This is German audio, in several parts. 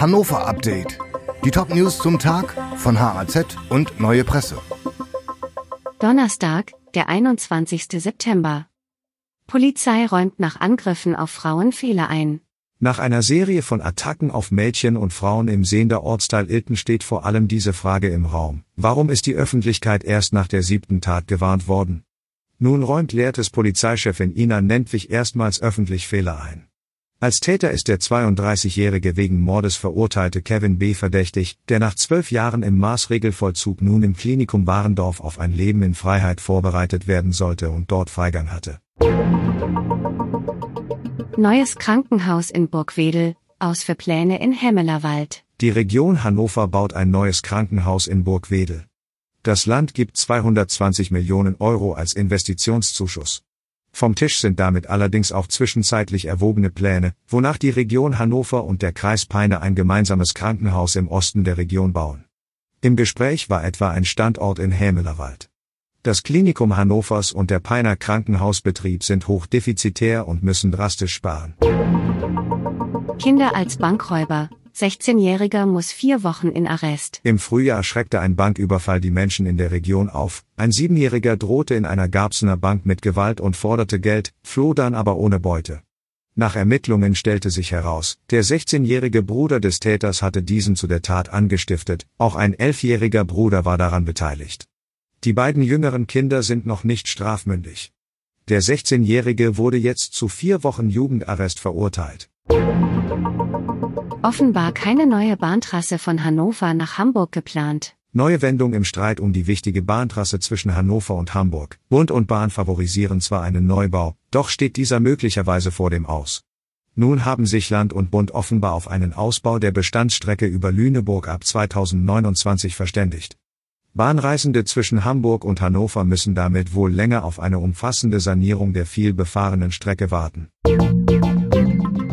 Hannover Update. Die Top-News zum Tag von HAZ und Neue Presse. Donnerstag, der 21. September. Polizei räumt nach Angriffen auf Frauen Fehler ein. Nach einer Serie von Attacken auf Mädchen und Frauen im Seender Ortsteil Ilten steht vor allem diese Frage im Raum. Warum ist die Öffentlichkeit erst nach der siebten Tat gewarnt worden? Nun räumt Lehrtes Polizeichefin Ina Nentwich erstmals öffentlich Fehler ein. Als Täter ist der 32-jährige wegen Mordes verurteilte Kevin B. verdächtig, der nach zwölf Jahren im Maßregelvollzug nun im Klinikum Warendorf auf ein Leben in Freiheit vorbereitet werden sollte und dort Freigang hatte. Neues Krankenhaus in Burgwedel, aus für Pläne in Hemmelerwald. Die Region Hannover baut ein neues Krankenhaus in Burgwedel. Das Land gibt 220 Millionen Euro als Investitionszuschuss. Vom Tisch sind damit allerdings auch zwischenzeitlich erwogene Pläne, wonach die Region Hannover und der Kreis Peine ein gemeinsames Krankenhaus im Osten der Region bauen. Im Gespräch war etwa ein Standort in Hämelerwald. Das Klinikum Hannovers und der Peiner Krankenhausbetrieb sind hochdefizitär und müssen drastisch sparen. Kinder als Bankräuber. 16-Jähriger muss vier Wochen in Arrest. Im Frühjahr schreckte ein Banküberfall die Menschen in der Region auf. Ein Siebenjähriger drohte in einer Garbsener Bank mit Gewalt und forderte Geld, floh dann aber ohne Beute. Nach Ermittlungen stellte sich heraus, der 16-jährige Bruder des Täters hatte diesen zu der Tat angestiftet, auch ein elfjähriger Bruder war daran beteiligt. Die beiden jüngeren Kinder sind noch nicht strafmündig. Der 16-jährige wurde jetzt zu vier Wochen Jugendarrest verurteilt. Offenbar keine neue Bahntrasse von Hannover nach Hamburg geplant. Neue Wendung im Streit um die wichtige Bahntrasse zwischen Hannover und Hamburg. Bund und Bahn favorisieren zwar einen Neubau, doch steht dieser möglicherweise vor dem Aus. Nun haben sich Land und Bund offenbar auf einen Ausbau der Bestandsstrecke über Lüneburg ab 2029 verständigt. Bahnreisende zwischen Hamburg und Hannover müssen damit wohl länger auf eine umfassende Sanierung der viel befahrenen Strecke warten.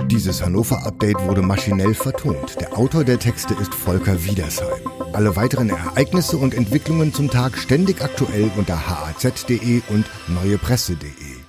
Dieses Hannover-Update wurde maschinell vertont. Der Autor der Texte ist Volker Wiedersheim. Alle weiteren Ereignisse und Entwicklungen zum Tag ständig aktuell unter haz.de und neuepresse.de.